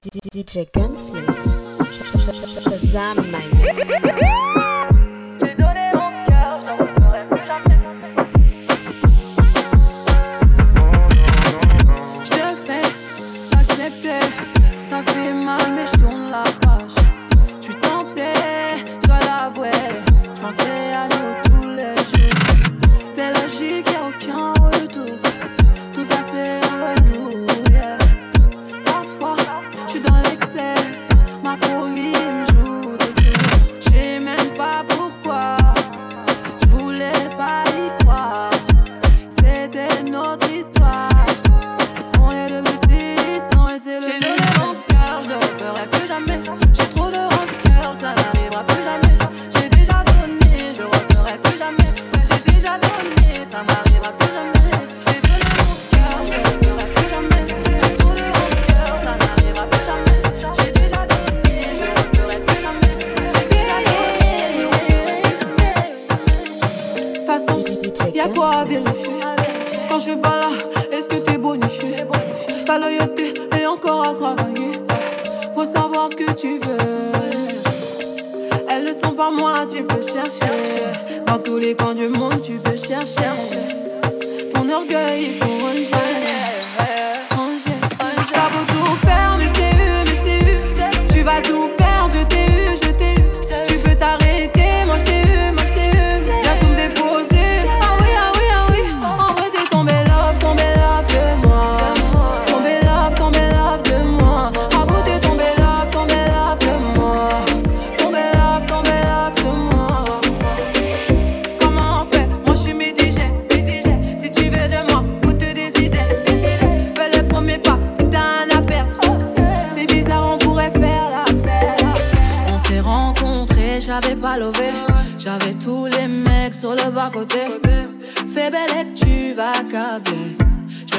DJ Gunsmith. Shazam my mix.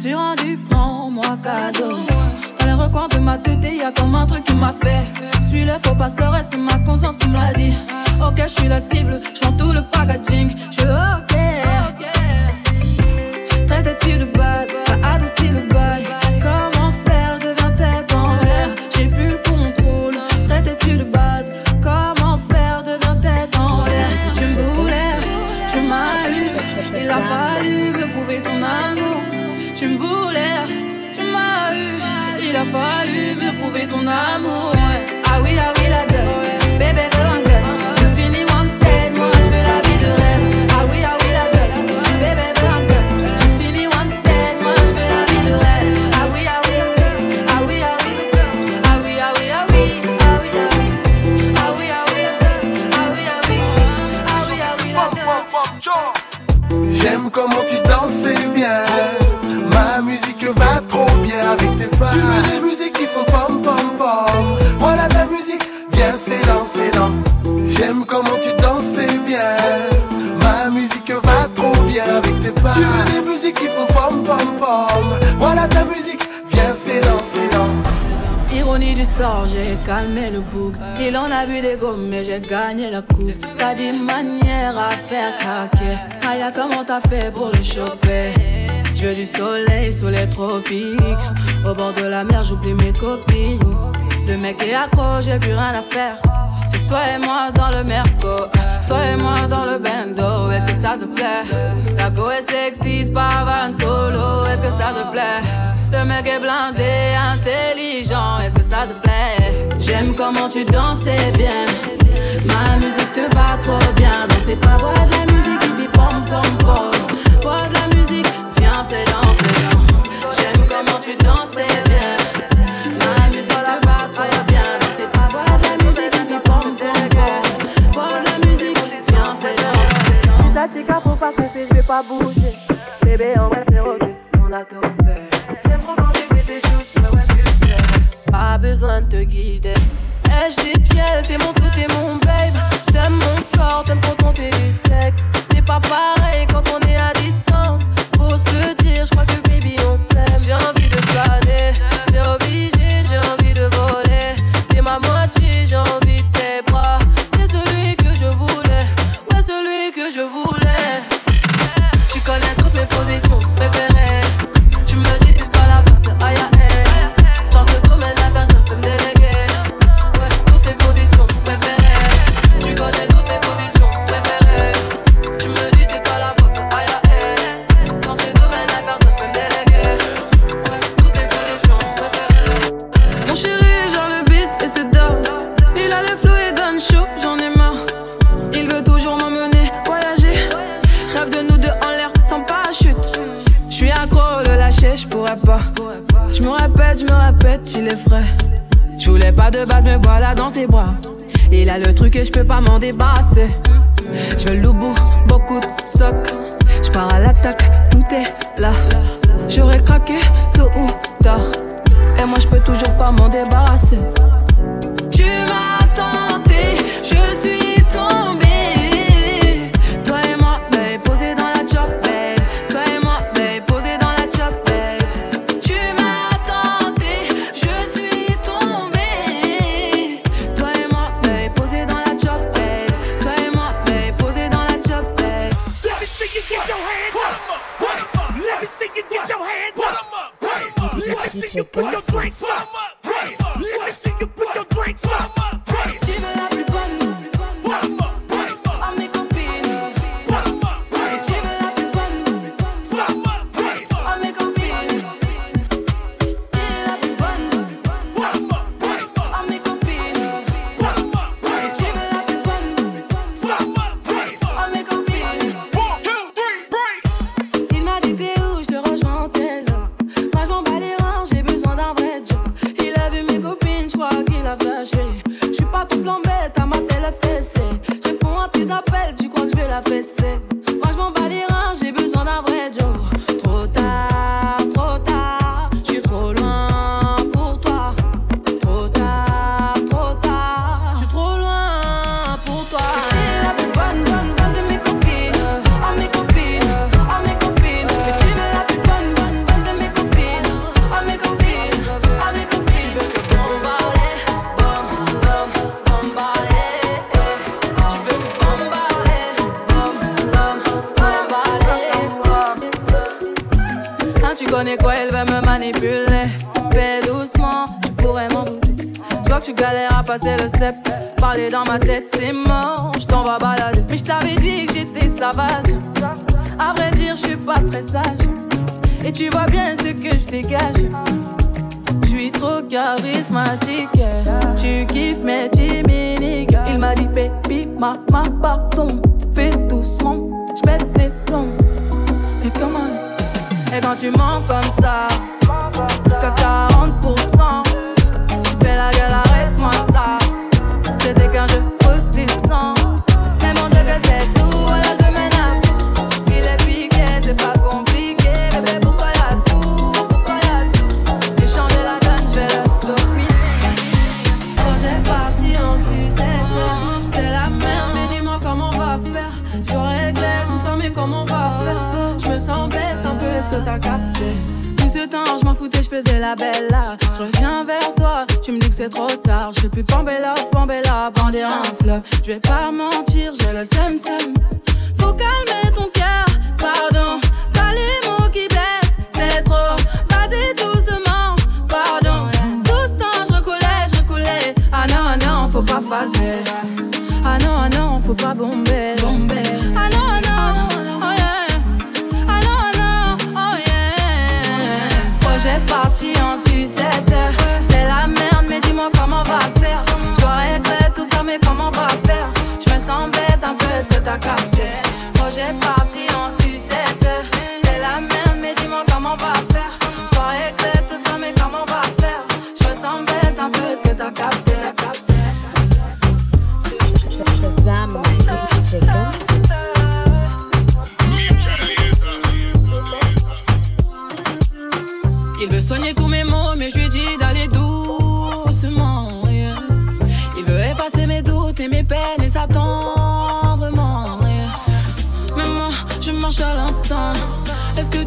suis rendu, prends-moi cadeau. Dans les recoins de ma tête, y'a comme un truc qui m'a fait. Suis le faux pas le c'est ma conscience qui me l'a dit. Ok, je suis la cible, je tout le packaging. Je ok Il en a vu des gommes, mais j'ai gagné la coupe. T'as des manières à faire craquer. Aya, comment t'as fait pour le choper? Je du soleil sous les tropiques. Au bord de la mer, j'oublie mes copines. Le mec est accro, j'ai plus rien à faire. C'est toi et moi dans le merco. Toi et moi dans le bando, Est-ce que ça te plaît? La go est sexy, pas van solo. Est-ce que ça te plaît? Le mec est blindé, intelligent, est-ce que ça te plaît? J'aime comment tu dansais bien. Ma musique te va trop bien. Danser pas, voix de la musique qui vit pom pom pom. Voix de la musique, viens c'est danser J'aime comment tu dansais bien. Ma musique te va trop bien. Danser pas, voix de la musique qui vit pom pom pom. Voix de la musique, viens c'est danser Dis à Tika pour pas couper, je vais pas bouger. Bébé en vrai c'est ok, on a tout fait. besoin de te guider. Ai-je des pièces, t'es mon tout, t'es mon babe. T'aimes mon corps, t'aimes quand on fait du sexe. C'est pas pareil. je peux pas m'en débarrasser. Je veux le bout, beaucoup de socs. Je pars à l'attaque, tout est là. J'aurais craqué quoi, elle va me manipuler. Fais doucement, tu pourrais m'en douter. Je vois que tu galères à passer le step. Parler dans ma tête, c'est mort, je t'en vas balader. Mais je t'avais dit que j'étais sauvage. À vrai dire, je suis pas très sage. Et tu vois bien ce que je dégage. Je suis trop charismatique. Tu kiffes mes diminiques. Il m'a dit, baby, ma, ma, pardon. Fais doucement, je pète tes plombs. Mais comment? Quand tu mens comme ça, que 40%. Tu fais la gueule, arrête-moi ça. pas. Ah non, ah non, faut pas bomber. bomber. Ah non, ah non, oh yeah. Ah non, ah non, oh yeah. Projet parti en sucette. C'est la merde, mais dis-moi comment on va faire. Je regrette tout ça, mais comment on va faire? Je me sens bête un peu ce que t'as capté? Projet parti en sucette.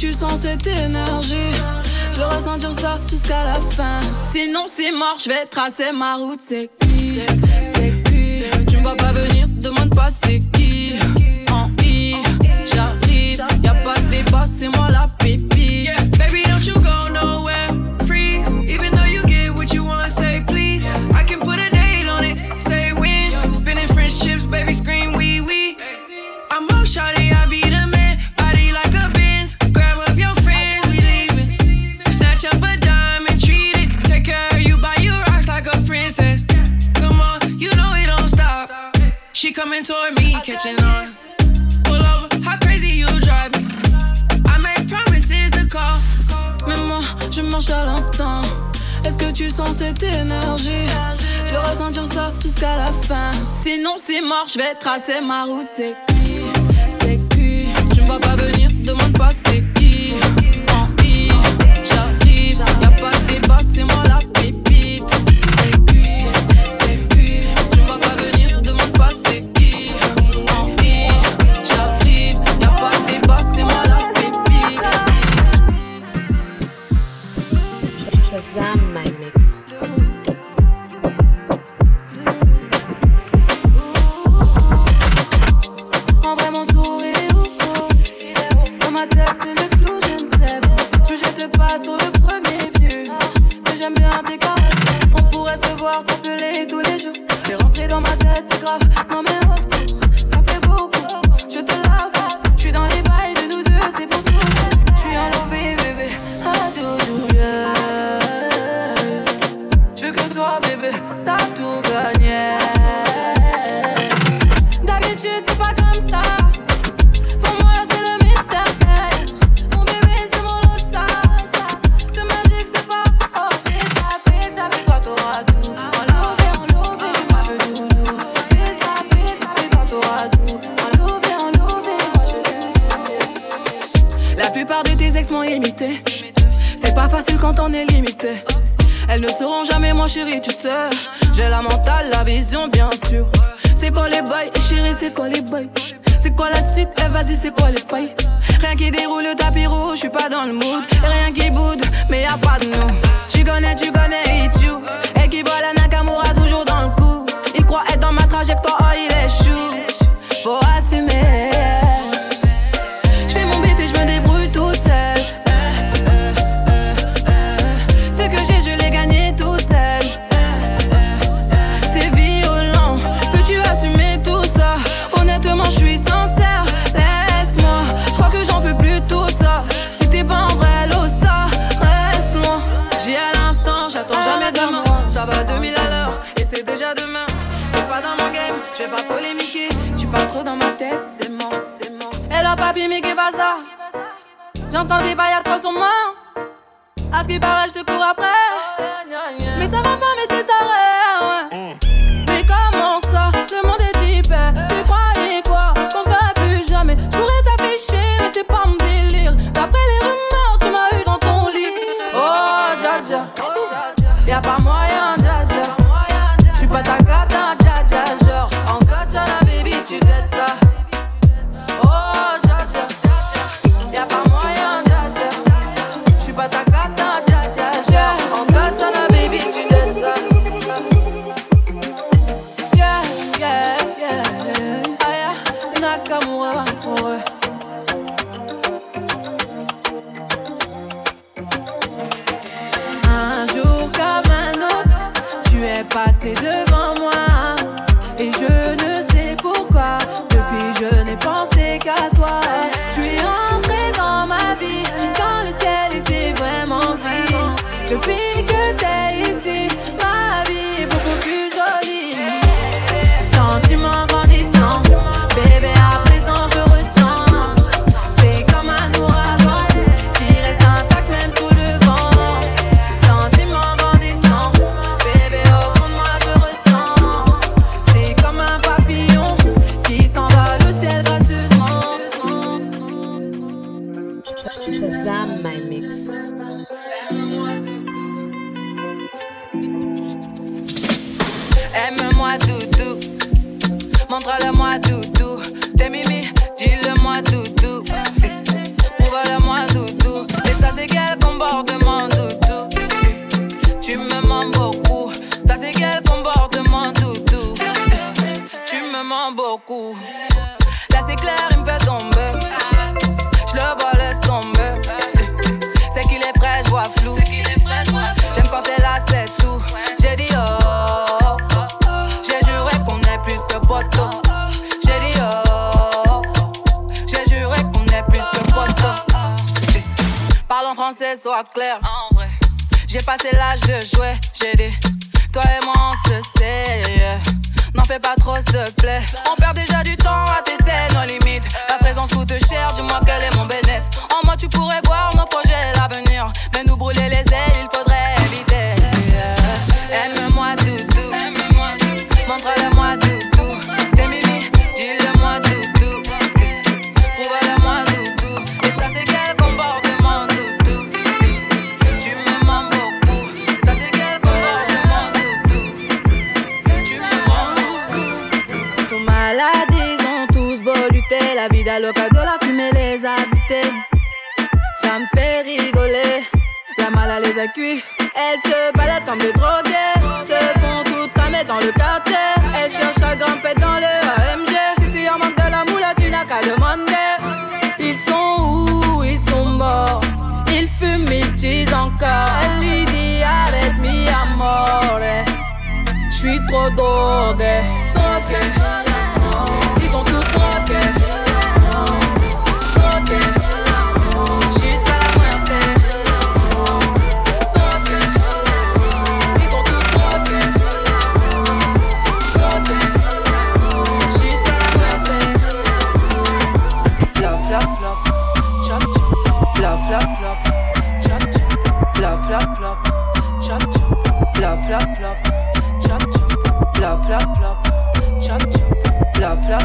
tu sens cette énergie. Je veux ressentir ça jusqu'à la fin. Sinon, c'est mort, je vais tracer ma route. C'est qui? C'est qui? Tu me vois pas venir, demande pas c'est qui. En I, j'arrive, y a pas de débat, c'est moi la pipe. coming toward me, catching on. Pull over, how crazy you drive me. I make promises to call. Mais moi, je marche à l'instant. Est-ce que tu sens cette énergie? Je vais ressentir ça jusqu'à la fin. Sinon, c'est mort, je vais tracer ma route. C'est cuit, c'est cuit. Tu me vois pas venir, demande pas c'est Shazam my mix. on. Elles ne seront jamais mon chéri, tu sais. J'ai la mentale, la vision, bien sûr. C'est quoi les bails, chérie, c'est quoi les bails? C'est quoi la suite, eh vas-y, c'est quoi les pailles? Rien qui déroule le tapis rouge, je pas dans le mood. Rien qui boude, mais y a pas de nous. Tu connais, tu connais, et you. Et qui voit la Nakamura toujours dans le coup. Il croit être dans ma trajectoire, oh, il est chou. En vrai, j'ai passé l'âge de jouer, j'ai dit, toi et moi on se sait. N'en fais pas trop, s'il te plaît. On perd déjà du temps à cuits. Elles se baladent comme des drogués. Se font toutes cramer dans le quartier. Elles cherchent à grimper dans le AMG. Si tu en manques de la moula, tu n'as qu'à demander. Ils sont où? Ils sont morts. Ils fument, ils disent encore. Elle lui dit avec mi amore. J'suis trop drogué, drogué. Flop, flop. Chop, chop. Flop.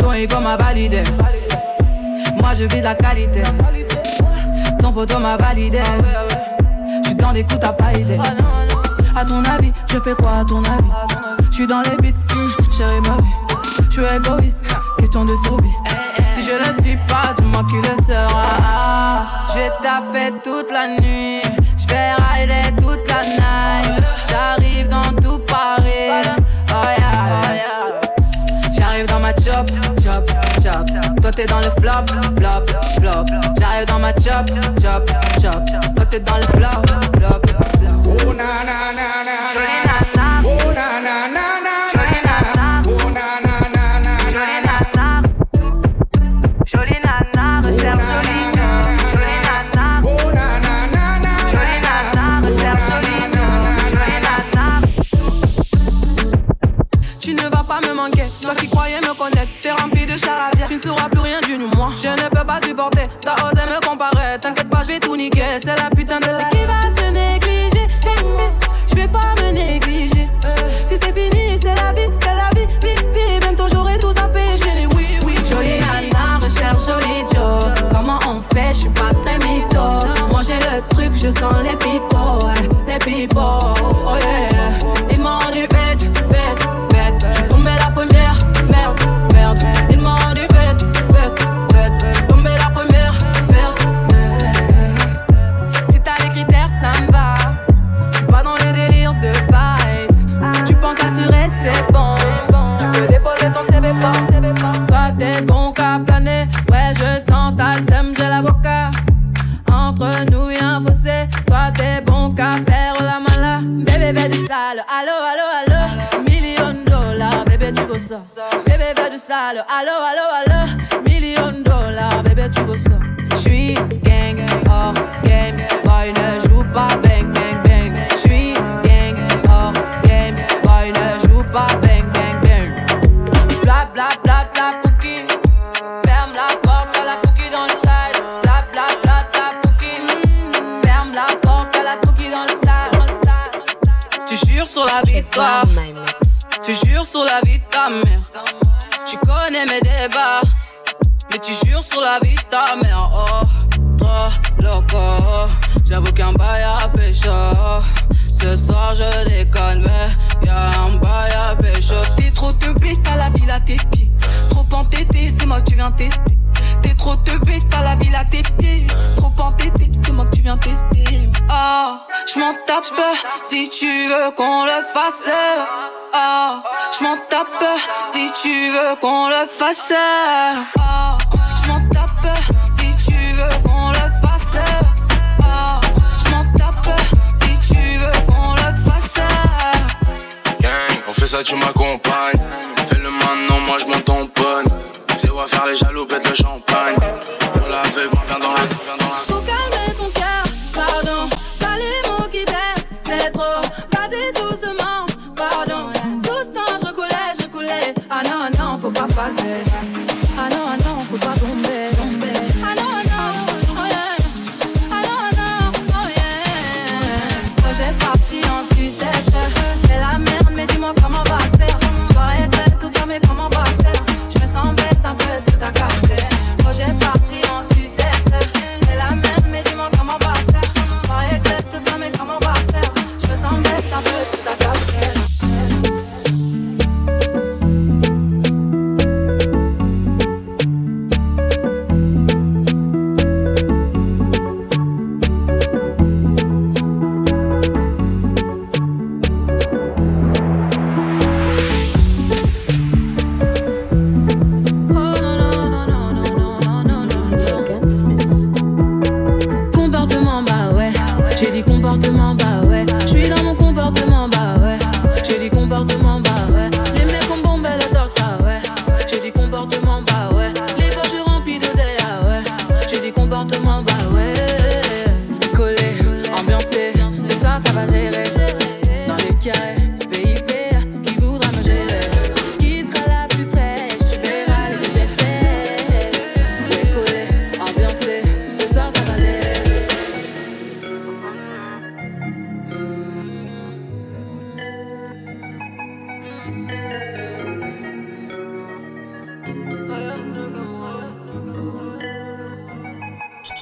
Ton ego m'a validé. Moi je vise la qualité. Ton poteau m'a validé. J'suis dans des coups, t'as pas idée. À ton avis, je fais quoi à ton avis? J'suis dans les pistes, hum, chérie ma vie. J'suis égoïste, question de survie. Si je le suis pas, dis-moi qui le sera. J'ai taffé toute la nuit. J'vais rider toute la night. J'arrive dans tout Paris. Oh yeah. J'arrive dans ma chop, chop, chop. Toi t'es dans le flop, flop, flop. J'arrive dans ma chop, chop, chop. Toi t'es dans le flop, J'suis gang, hors game. Boy, ne joue pas bang, bang, bang. J'suis gang, hors game. Boy, ne joue pas bang, bang, bang. Bla, bla, bla, bla, pouki. Ferme la porte à la pouki dans le side. Bla, bla, bla, bla, pouki. Ferme la porte à la pouki dans le side. Tu jures sur la mix. Tu jures sur la vie de ta mère. Tu connais mes débats. Mais tu jures sur la vie de ta mère. Oh, trop loco. J'avoue qu'un bail à pécho. Ce soir je déconne, mais y'a un bail à pécho. T'es trop teubé, t'as la ville à tes pieds. Trop entêté, c'est moi que tu viens tester. T'es trop teubé, t'as la ville à tes pieds. Tu viens tester. Ah, je m'en tape si tu veux qu'on le fasse. Ah, je m'en tape si tu veux qu'on le fasse. Ah, je m'en tape si tu veux qu'on le fasse. Ah, je m'en tape si tu veux qu'on le fasse. Gang, on fait ça, tu m'accompagnes. Fais-le maintenant, moi je m'en tamponne. Je vois faire les jaloux, pète le champagne. Non,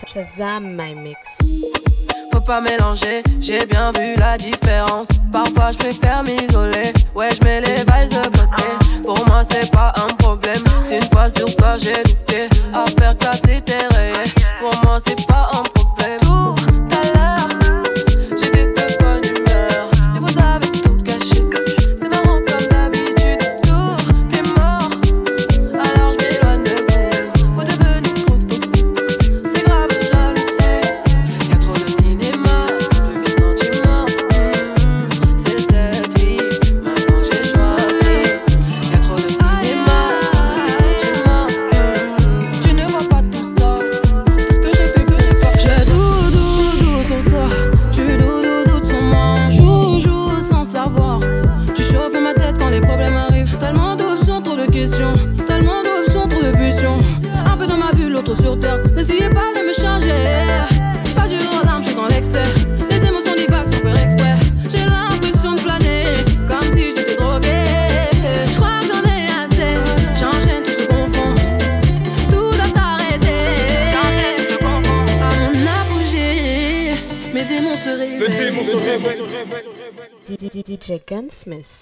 Shazam my mix. Faut pas mélanger, j'ai bien vu la différence. Parfois je préfère m'isoler, ouais je mets les vibes de côté. Pour moi c'est pas un problème, c'est une fois sur toi j'ai douté. À faire casser tes pour moi c'est pas un problème. Christmas.